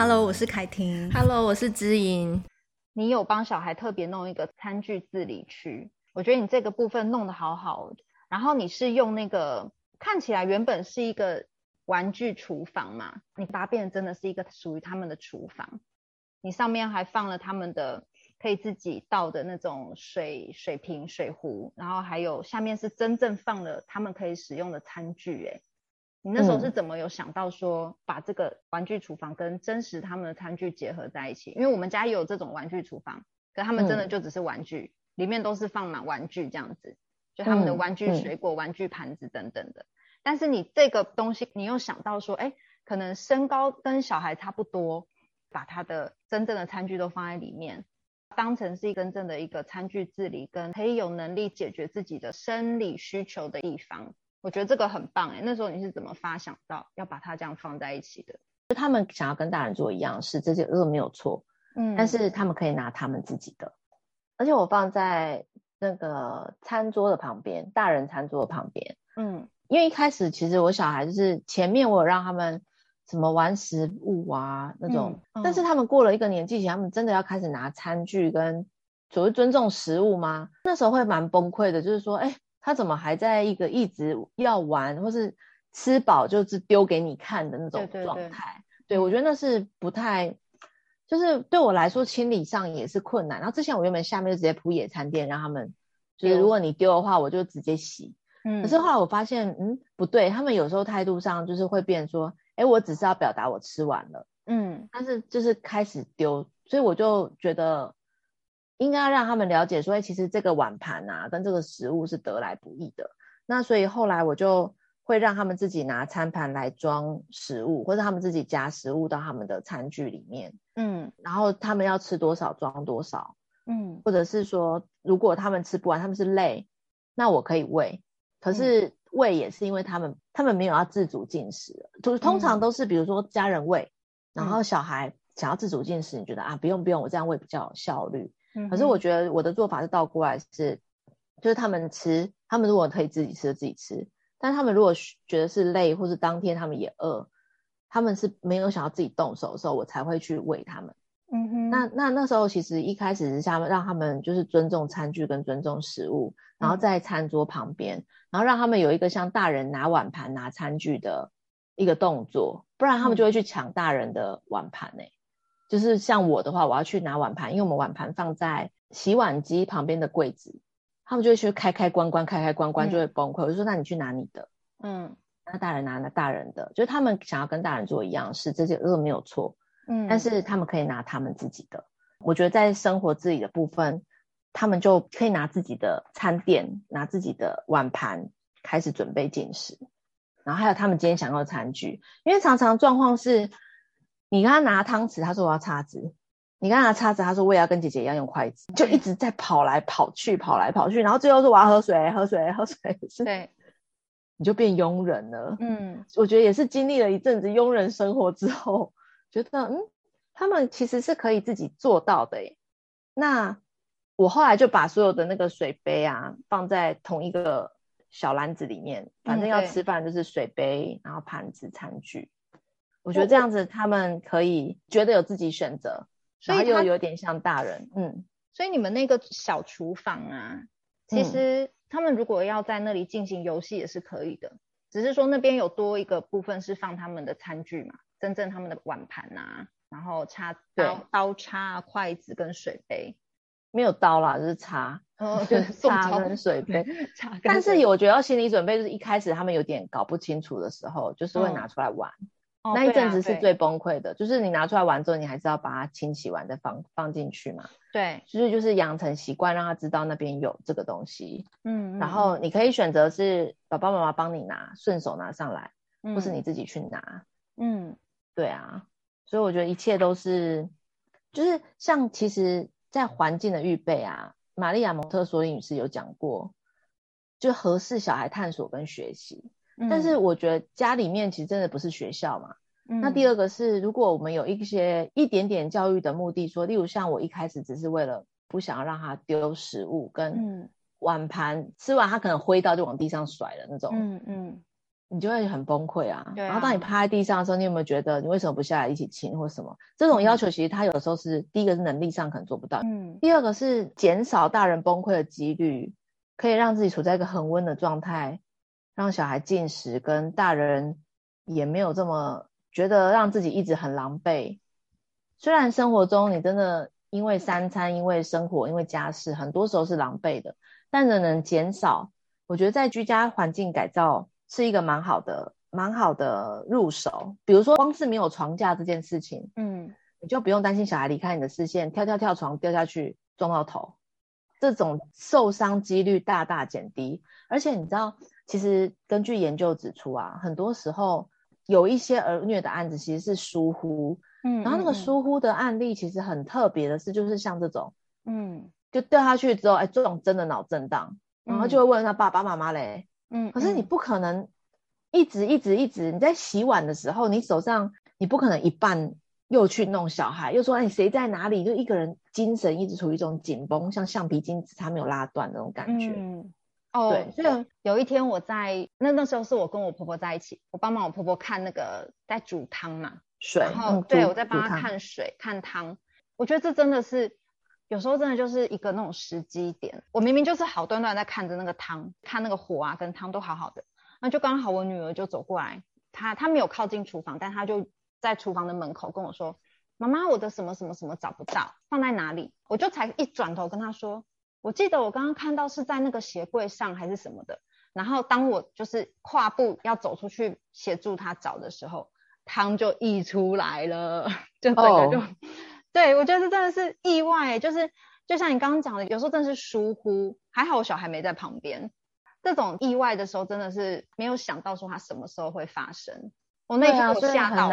Hello，我是凯婷。Hello，我是知音。你有帮小孩特别弄一个餐具自理区，我觉得你这个部分弄得好好。然后你是用那个看起来原本是一个玩具厨房嘛，你把它变成真的是一个属于他们的厨房。你上面还放了他们的可以自己倒的那种水水瓶、水壶，然后还有下面是真正放了他们可以使用的餐具。哎，你那时候是怎么有想到说把这个玩具厨房跟真实他们的餐具结合在一起？因为我们家也有这种玩具厨房，可他们真的就只是玩具，里面都是放满玩具这样子，就他们的玩具水果、玩具盘子等等的。但是你这个东西，你又想到说，哎，可能身高跟小孩差不多。把他的真正的餐具都放在里面，当成是一个真正的一个餐具自理跟可以有能力解决自己的生理需求的地方，我觉得这个很棒哎。那时候你是怎么发想到要把它这样放在一起的？就他们想要跟大人做一样事，这些都没有错，嗯，但是他们可以拿他们自己的，而且我放在那个餐桌的旁边，大人餐桌的旁边，嗯，因为一开始其实我小孩就是前面我有让他们。什么玩食物啊那种，嗯嗯、但是他们过了一个年纪，他们真的要开始拿餐具跟所谓尊重食物吗？那时候会蛮崩溃的，就是说，哎，他怎么还在一个一直要玩或是吃饱就是丢给你看的那种状态？对，对，我觉得那是不太，就是对我来说清理上也是困难。然后之前我原本下面就直接铺野餐垫，让他们就是如果你丢的话，我就直接洗。嗯，可是后来我发现，嗯，不对，他们有时候态度上就是会变说。哎，我只是要表达我吃完了，嗯，但是就是开始丢，所以我就觉得应该让他们了解说，哎，其实这个碗盘啊，跟这个食物是得来不易的。那所以后来我就会让他们自己拿餐盘来装食物，或者他们自己夹食物到他们的餐具里面，嗯，然后他们要吃多少装多少，嗯，或者是说如果他们吃不完，他们是累，那我可以喂，可是。嗯。喂也是因为他们，他们没有要自主进食，就是通常都是比如说家人喂，嗯、然后小孩想要自主进食，你觉得啊不用不用，我这样喂比较有效率。可是我觉得我的做法是倒过来是，是就是他们吃，他们如果可以自己吃就自己吃，但他们如果觉得是累，或是当天他们也饿，他们是没有想要自己动手的时候，我才会去喂他们。嗯哼，那那那时候其实一开始是想让他们就是尊重餐具跟尊重食物，然后在餐桌旁边，嗯、然后让他们有一个像大人拿碗盘拿餐具的一个动作，不然他们就会去抢大人的碗盘呢、欸。嗯、就是像我的话，我要去拿碗盘，因为我们碗盘放在洗碗机旁边的柜子，他们就会去开开关关开开关关就会崩溃。嗯、我就说那你去拿你的，嗯，那大人拿那大人的，就是他们想要跟大人做一样事，这些都没有错。嗯，但是他们可以拿他们自己的，我觉得在生活自理的部分，他们就可以拿自己的餐垫，拿自己的碗盘开始准备进食，然后还有他们今天想要的餐具，因为常常状况是，你跟他拿汤匙，他说我要叉子，你跟他拿叉子，他说我也要跟姐姐一样用筷子，就一直在跑来跑去，跑来跑去，然后最后说我要喝水，喝水，喝水，是对，你就变佣人了。嗯，我觉得也是经历了一阵子佣人生活之后。觉得嗯，他们其实是可以自己做到的诶。那我后来就把所有的那个水杯啊放在同一个小篮子里面，反正要吃饭就是水杯，然后盘子、餐具。我觉得这样子他们可以觉得有自己选择，所以又有点像大人。嗯，所以你们那个小厨房啊，其实他们如果要在那里进行游戏也是可以的，只是说那边有多一个部分是放他们的餐具嘛。真正他们的碗盘啊，然后叉刀、刀叉、筷子跟水杯，没有刀啦，就是叉，哦，就是叉跟水杯。但是我觉得要心理准备，就是一开始他们有点搞不清楚的时候，就是会拿出来玩。哦、那一阵子是最崩溃的，就是你拿出来玩之后，你还是要把它清洗完再放放进去嘛。对，所以就是养成习惯，让他知道那边有这个东西。嗯，然后你可以选择是爸爸妈妈帮你拿，顺手拿上来，嗯、或是你自己去拿。嗯。对啊，所以我觉得一切都是，就是像其实，在环境的预备啊，玛丽亚蒙特梭利女士有讲过，就合适小孩探索跟学习。嗯、但是我觉得家里面其实真的不是学校嘛。嗯、那第二个是，如果我们有一些一点点教育的目的，说，例如像我一开始只是为了不想要让他丢食物跟碗盘，嗯、吃完他可能挥到就往地上甩的那种。嗯嗯。嗯你就会很崩溃啊。啊。然后当你趴在地上的时候，你有没有觉得你为什么不下来一起亲或什么？这种要求其实他有时候是、嗯、第一个是能力上可能做不到，嗯，第二个是减少大人崩溃的几率，可以让自己处在一个恒温的状态，让小孩进食，跟大人也没有这么觉得让自己一直很狼狈。虽然生活中你真的因为三餐、因为生活、因为家事，很多时候是狼狈的，但仍能减少，我觉得在居家环境改造是一个蛮好的、蛮好的入手。比如说，光是没有床架这件事情，嗯，你就不用担心小孩离开你的视线，跳跳跳床掉下去撞到头，这种受伤几率大大减低。而且你知道，其实根据研究指出啊，很多时候有一些儿虐的案子其实是疏忽。嗯，然后那个疏忽的案例其实很特别的是，就是像这种，嗯，就掉下去之后，哎，这种真的脑震荡，然后就会问他爸爸妈妈嘞，嗯，可是你不可能一直一直一直，你在洗碗的时候，你手上你不可能一半又去弄小孩，又说哎谁在哪里，就一个人精神一直处于一种紧绷，像橡皮筋它没有拉断那种感觉。嗯，哦，对，所以有一天我在那那时候是我跟我婆婆在一起，我帮忙我婆婆看那个在煮汤嘛。水，然后对我在帮她看水看汤，我觉得这真的是有时候真的就是一个那种时机点。我明明就是好端端在看着那个汤，看那个火啊跟汤都好好的，那就刚好我女儿就走过来，她她没有靠近厨房，但她就在厨房的门口跟我说：“妈妈，我的什么什么什么找不到，放在哪里？”我就才一转头跟她说：“我记得我刚刚看到是在那个鞋柜上还是什么的。”然后当我就是跨步要走出去协助他找的时候。汤就溢出来了，就整个就，oh. 对，我觉得这真的是意外，就是就像你刚刚讲的，有时候真的是疏忽，还好我小孩没在旁边。这种意外的时候，真的是没有想到说它什么时候会发生。我那天我吓到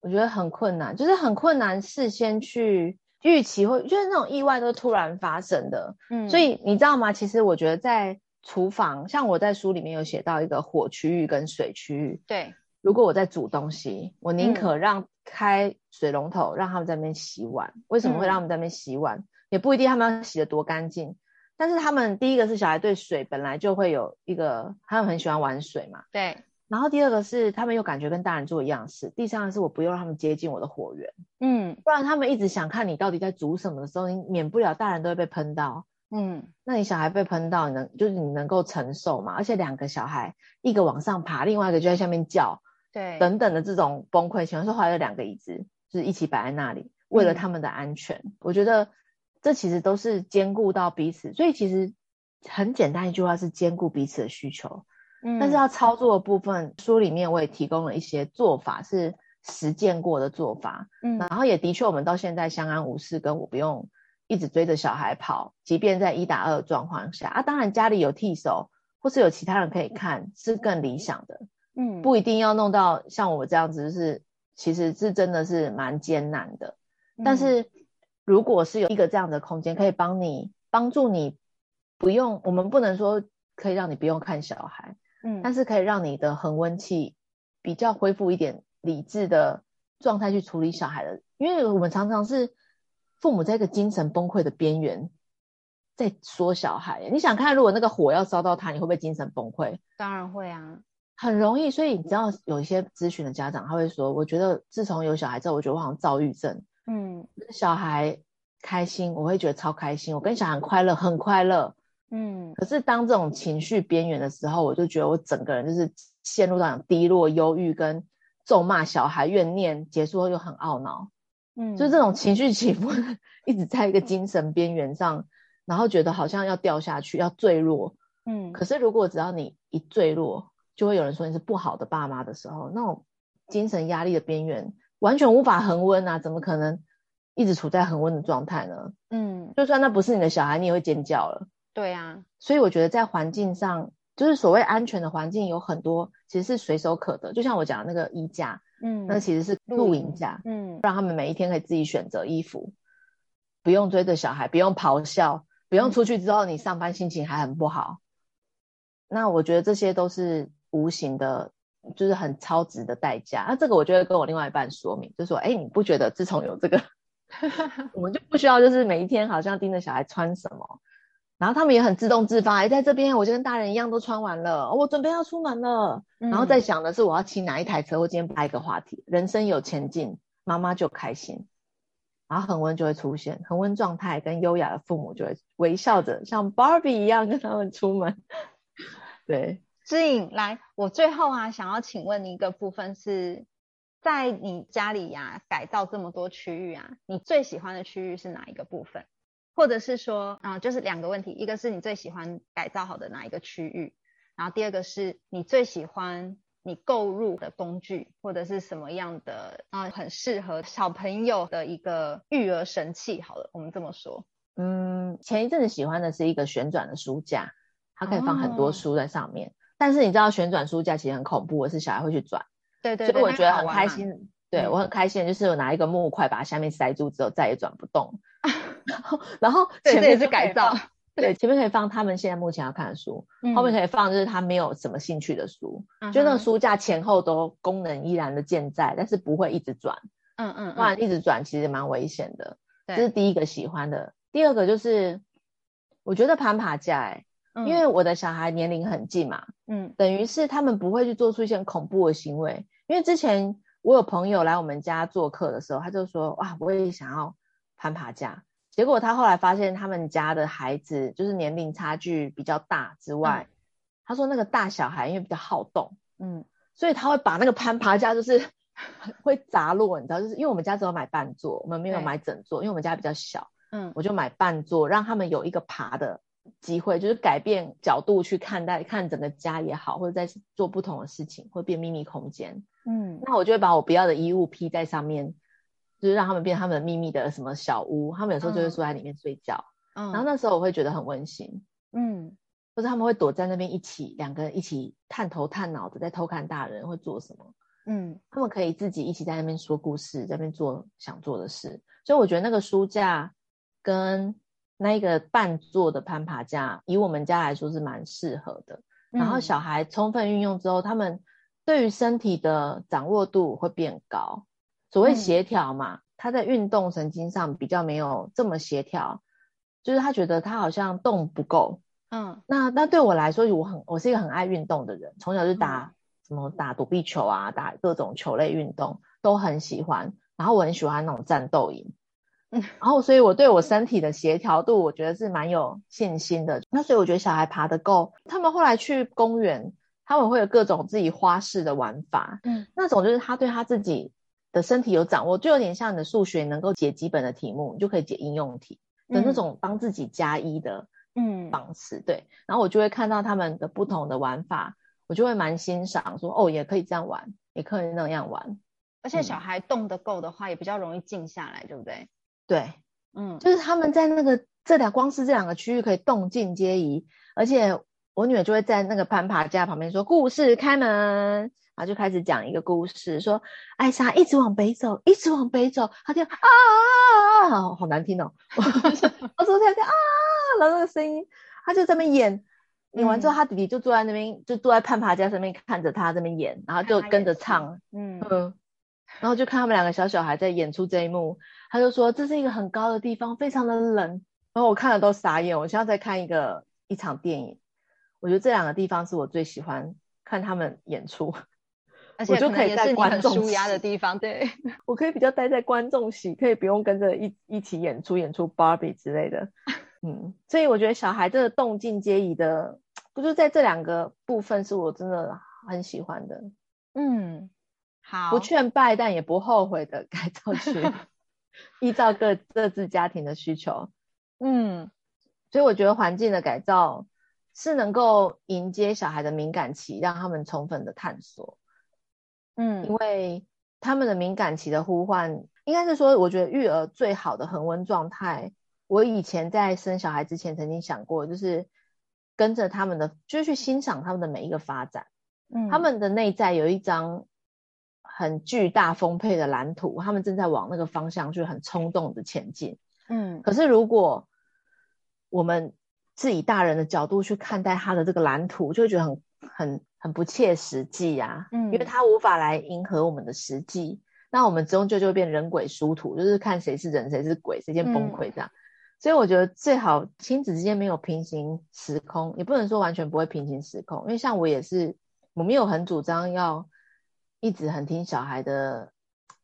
我觉得很困难，就是很困难事先去预期，会就是那种意外都突然发生的。嗯，所以你知道吗？其实我觉得在厨房，像我在书里面有写到一个火区域跟水区域，对。如果我在煮东西，我宁可让开水龙头，嗯、让他们在那边洗碗。为什么会让他们在那边洗碗？嗯、也不一定他们要洗的多干净，但是他们第一个是小孩对水本来就会有一个，他们很喜欢玩水嘛。对。然后第二个是他们又感觉跟大人做一样事。第三个是我不用让他们接近我的火源，嗯，不然他们一直想看你到底在煮什么的时候，你免不了大人都会被喷到。嗯，那你小孩被喷到，你能就是你能够承受嘛？而且两个小孩，一个往上爬，另外一个就在下面叫。对，等等的这种崩溃情况，说后来有两个椅子就是一起摆在那里，为了他们的安全。嗯、我觉得这其实都是兼顾到彼此，所以其实很简单一句话是兼顾彼此的需求。嗯，但是要操作的部分，书里面我也提供了一些做法，是实践过的做法。嗯，然后也的确我们到现在相安无事，跟我不用一直追着小孩跑，即便在一打二的状况下啊，当然家里有替手或是有其他人可以看，是更理想的。嗯，不一定要弄到像我这样子，就是其实是真的是蛮艰难的。嗯、但是如果是有一个这样的空间，可以帮你帮助你不用，我们不能说可以让你不用看小孩，嗯，但是可以让你的恒温器比较恢复一点理智的状态去处理小孩的，因为我们常常是父母在一个精神崩溃的边缘在说小孩。你想看，如果那个火要烧到他，你会不会精神崩溃？当然会啊。很容易，所以你知道有一些咨询的家长，他会说：“我觉得自从有小孩之后，我觉得我好像躁郁症。嗯，小孩开心，我会觉得超开心；我跟小孩很快乐，很快乐。嗯，可是当这种情绪边缘的时候，我就觉得我整个人就是陷入到低落、忧郁跟咒骂小孩、怨念，结束后又很懊恼。嗯，就是这种情绪起伏，一直在一个精神边缘上，然后觉得好像要掉下去，要坠落。嗯，可是如果只要你一坠落，就会有人说你是不好的爸妈的时候，那种精神压力的边缘，完全无法恒温啊！怎么可能一直处在恒温的状态呢？嗯，就算那不是你的小孩，你也会尖叫了。对啊，所以我觉得在环境上，就是所谓安全的环境有很多，其实是随手可得。就像我讲的那个衣架，嗯，那其实是露营架，嗯，让他们每一天可以自己选择衣服，不用追着小孩，不用咆哮，不用出去之后你上班心情还很不好。那我觉得这些都是。无形的，就是很超值的代价。那、啊、这个我就会跟我另外一半说明，就说：哎，你不觉得自从有这个，我们就不需要就是每一天好像盯着小孩穿什么，然后他们也很自动自发，哎，在这边我就跟大人一样都穿完了，我准备要出门了。嗯、然后在想的是我要骑哪一台车，我今天拍一个话题，人生有前进，妈妈就开心。然后恒温就会出现，恒温状态跟优雅的父母就会微笑着，像 Barbie 一样跟他们出门。对，姿莹来，我最后啊想要请问你一个部分是在你家里呀、啊、改造这么多区域啊，你最喜欢的区域是哪一个部分？或者是说，啊、呃，就是两个问题，一个是你最喜欢改造好的哪一个区域，然后第二个是你最喜欢你购入的工具或者是什么样的啊、呃，很适合小朋友的一个育儿神器。好了，我们这么说。嗯，前一阵子喜欢的是一个旋转的书架，它可以放很多书在上面。哦、但是你知道旋转书架其实很恐怖，是小孩会去转。对对对。所以我觉得很开心。对，我很开心，就是我拿一个木块把它下面塞住之后再也转不动。然后，然后前面是改造，对，前面可以放他们现在目前要看的书，嗯、后面可以放就是他没有什么兴趣的书，嗯、就那个书架前后都功能依然的健在，但是不会一直转，嗯嗯，嗯。不然一直转其实蛮危险的。对。这是第一个喜欢的，第二个就是我觉得攀爬架、欸，嗯、因为我的小孩年龄很近嘛，嗯，等于是他们不会去做出一些恐怖的行为，因为之前我有朋友来我们家做客的时候，他就说哇，我也想要攀爬架。结果他后来发现，他们家的孩子就是年龄差距比较大之外，嗯、他说那个大小孩因为比较好动，嗯，所以他会把那个攀爬架就是 会砸落，你知道，就是因为我们家只有买半座，我们没有买整座，因为我们家比较小，嗯，我就买半座，让他们有一个爬的机会，就是改变角度去看待看整个家也好，或者在做不同的事情，会变秘密空间，嗯，那我就会把我不要的衣物披在上面。就是让他们变他们的秘密的什么小屋，他们有时候就会坐在里面睡觉，嗯，然后那时候我会觉得很温馨，嗯，或者他们会躲在那边一起两个人一起探头探脑的在偷看大人会做什么，嗯，他们可以自己一起在那边说故事，在那边做想做的事，所以我觉得那个书架跟那一个半座的攀爬架，以我们家来说是蛮适合的，然后小孩充分运用之后，他们对于身体的掌握度会变高。所谓协调嘛，嗯、他在运动神经上比较没有这么协调，就是他觉得他好像动不够。嗯，那那对我来说，我很我是一个很爱运动的人，从小就打、嗯、什么打躲避球啊，打各种球类运动都很喜欢。然后我很喜欢那种战斗营，嗯，然后所以我对我身体的协调度，我觉得是蛮有信心的。那所以我觉得小孩爬得够，他们后来去公园，他们会有各种自己花式的玩法。嗯，那种就是他对他自己。的身体有掌握，就有点像你的数学能够解基本的题目，你就可以解应用题的那种帮自己加一的嗯方式。嗯、对，然后我就会看到他们的不同的玩法，我就会蛮欣赏，说哦，也可以这样玩，也可以那样玩。而且小孩动得够的话，也比较容易静下来，对不对？对，嗯，就是他们在那个这两光是这两个区域可以动静皆宜，而且我女儿就会在那个攀爬架旁边说：“故事开门。”然后就开始讲一个故事，说艾莎一直往北走，一直往北走，她就啊啊啊，好难听哦！我说她就啊，然后那个声音，她就在那边演，演完之后，他弟弟就坐在那边，就坐在攀爬架上面看着他这边演，然后就跟着唱，嗯嗯，然后就看他们两个小小孩在演出这一幕，他就说这是一个很高的地方，非常的冷，然后我看了都傻眼，我现在在看一个一场电影，我觉得这两个地方是我最喜欢看他们演出。而且我就可以在观众舒压的地方，对，我可以比较待在观众席，可以不用跟着一一起演出演出 Barbie 之类的，嗯，所以我觉得小孩这个动静皆宜的，不就在这两个部分是我真的很喜欢的，嗯，好，不劝败但也不后悔的 改造区，依照各各自家庭的需求，嗯，所以我觉得环境的改造是能够迎接小孩的敏感期，让他们充分的探索。嗯，因为他们的敏感期的呼唤，应该是说，我觉得育儿最好的恒温状态，我以前在生小孩之前曾经想过，就是跟着他们的，就是去欣赏他们的每一个发展。嗯，他们的内在有一张很巨大丰沛的蓝图，他们正在往那个方向去很冲动的前进。嗯，可是如果我们是以大人的角度去看待他的这个蓝图，就会觉得很很。很不切实际呀、啊，嗯，因为他无法来迎合我们的实际，那我们终究就会变人鬼殊途，就是看谁是人谁是鬼，谁先崩溃这样。嗯、所以我觉得最好亲子之间没有平行时空，也不能说完全不会平行时空，因为像我也是，我没有很主张要一直很听小孩的，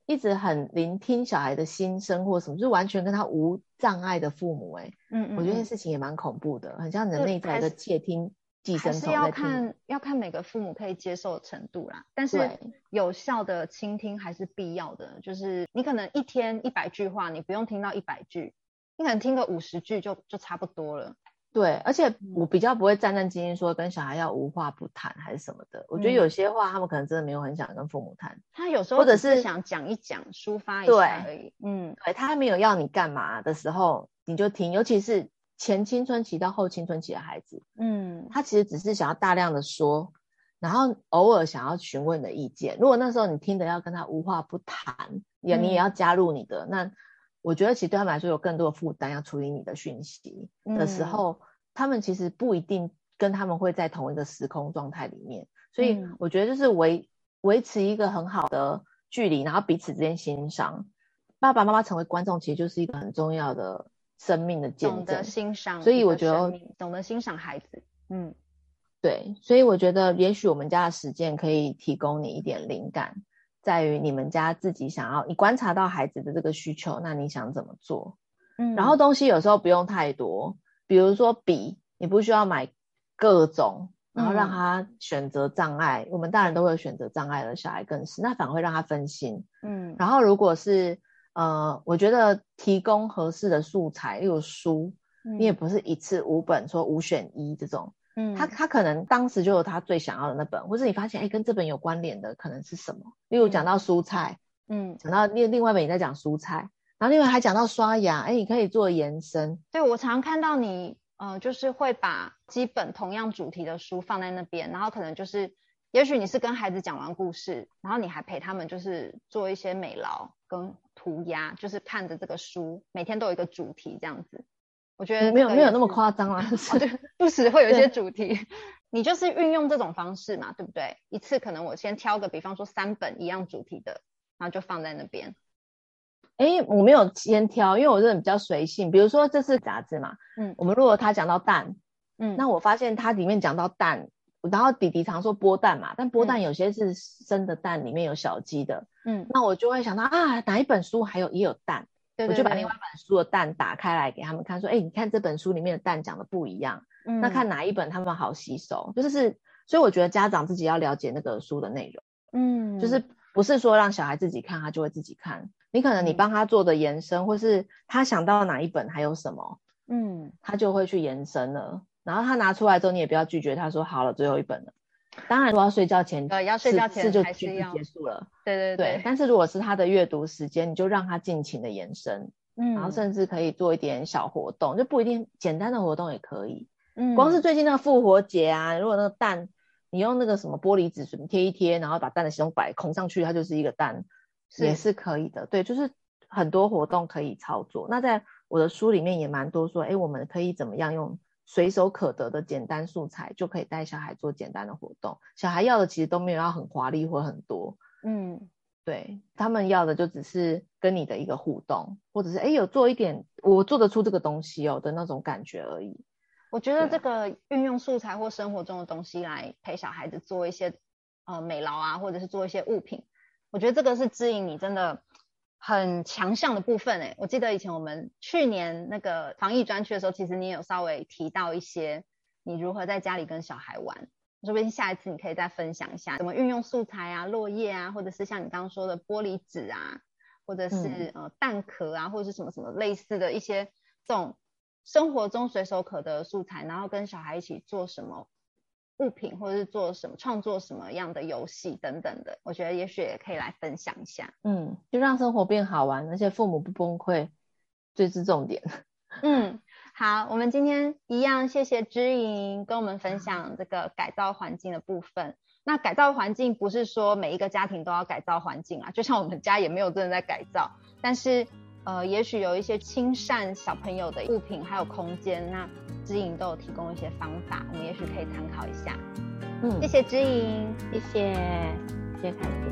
一直很聆听小孩的心声或什么，就完全跟他无障碍的父母、欸，哎，嗯，嗯嗯，我觉得这事情也蛮恐怖的，很像你的内在的窃听。还是要看要看每个父母可以接受的程度啦，但是有效的倾听还是必要的。就是你可能一天一百句话，你不用听到一百句，你可能听个五十句就就差不多了。对，而且我比较不会战战兢兢说跟小孩要无话不谈还是什么的。我觉得有些话他们可能真的没有很想跟父母谈，他有时候或者是想讲一讲抒发一下而已。嗯，对，他还没有要你干嘛的时候，你就听，尤其是。前青春期到后青春期的孩子，嗯，他其实只是想要大量的说，然后偶尔想要询问你的意见。如果那时候你听得要跟他无话不谈，也你也要加入你的，嗯、那我觉得其实对他们来说有更多的负担要处理你的讯息的时候，嗯、他们其实不一定跟他们会在同一个时空状态里面。所以我觉得就是维维持一个很好的距离，然后彼此之间欣赏。爸爸妈妈成为观众，其实就是一个很重要的。生命的见证，懂得欣赏，所以我觉得懂得欣赏孩子，嗯，对，所以我觉得也许我们家的实践可以提供你一点灵感，在于你们家自己想要，你观察到孩子的这个需求，那你想怎么做？嗯，然后东西有时候不用太多，比如说笔，你不需要买各种，然后让他选择障碍，嗯，我们大人都会有选择障碍的，小孩更是，那反而会让他分心，嗯，然后如果是。呃，我觉得提供合适的素材，例如书，嗯、你也不是一次五本说五选一这种，嗯，他他可能当时就有他最想要的那本，或是你发现哎，跟这本有关联的可能是什么？例如讲到蔬菜，嗯，讲到另另外一本也在讲蔬菜，然后另外还讲到刷牙，哎，你可以做延伸。对，我常看到你，呃，就是会把基本同样主题的书放在那边，然后可能就是，也许你是跟孩子讲完故事，然后你还陪他们就是做一些美劳跟。涂鸦就是看着这个书，每天都有一个主题这样子。我觉得没有没有那么夸张啊，不时会有一些主题。你就是运用这种方式嘛，对不对？一次可能我先挑个，比方说三本一样主题的，然后就放在那边。哎，我没有先挑，因为我这人比较随性。比如说这是杂志嘛，嗯，我们如果他讲到蛋，嗯，那我发现它里面讲到蛋。然后弟弟常说剥蛋嘛，但剥蛋有些是生的蛋，里面有小鸡的。嗯，那我就会想到啊，哪一本书还有也有蛋，对对对，我就把另外一本书的蛋打开来给他们看，说，哎，你看这本书里面的蛋讲的不一样，嗯，那看哪一本他们好吸收，就是，所以我觉得家长自己要了解那个书的内容，嗯，就是不是说让小孩自己看，他就会自己看，你可能你帮他做的延伸，嗯，或是他想到哪一本还有什么，嗯，他就会去延伸了。然后他拿出来之后，你也不要拒绝。他说好了，最后一本了。当然，如果要睡觉前，呃，要睡觉前是就剧结束了。对对对，对。但是如果是他的阅读时间，你就让他尽情的延伸，嗯，然后甚至可以做一点小活动，就不一定简单的活动也可以。嗯，光是最近那个复活节啊，如果那个蛋，你用那个什么玻璃纸贴一贴，然后把蛋的形状摆空上去，它就是一个蛋，是也是可以的。对，就是很多活动可以操作。那在我的书里面也蛮多说，哎，我们可以怎么样用。随手可得的简单素材就可以带小孩做简单的活动。小孩要的其实都没有要很华丽或很多，嗯，对，他们要的就只是跟你的一个互动，或者是哎有做一点我做得出这个东西哦的那种感觉而已。我觉得这个运用素材或生活中的东西来陪小孩子做一些呃美劳啊，或者是做一些物品，我觉得这个是指引你真的。很强项的部分诶，我记得以前我们去年那个防疫专区的时候，其实你也有稍微提到一些你如何在家里跟小孩玩，说不定下一次你可以再分享一下怎么运用素材啊、落叶啊，或者是像你刚刚说的玻璃纸啊，或者是、嗯、呃蛋壳啊，或者是什么什么类似的一些这种生活中随手可得的素材，然后跟小孩一起做什么。物品或者是做什么创作什么样的游戏等等的，我觉得也许也可以来分享一下。嗯，就让生活变好玩，而且父母不崩溃，最是重点。嗯，好，我们今天一样，谢谢知莹跟我们分享这个改造环境的部分。那改造环境不是说每一个家庭都要改造环境啊，就像我们家也没有真的在改造，但是。呃，也许有一些亲善小朋友的物品，还有空间，那知影都有提供一些方法，我们也许可以参考一下。嗯，谢谢知影，谢谢，谢谢凯婷。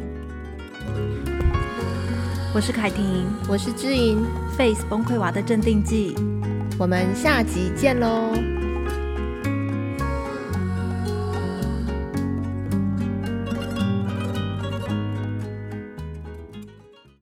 我是凯婷，我是知影，Face 崩溃娃的镇定剂。我们下集见喽。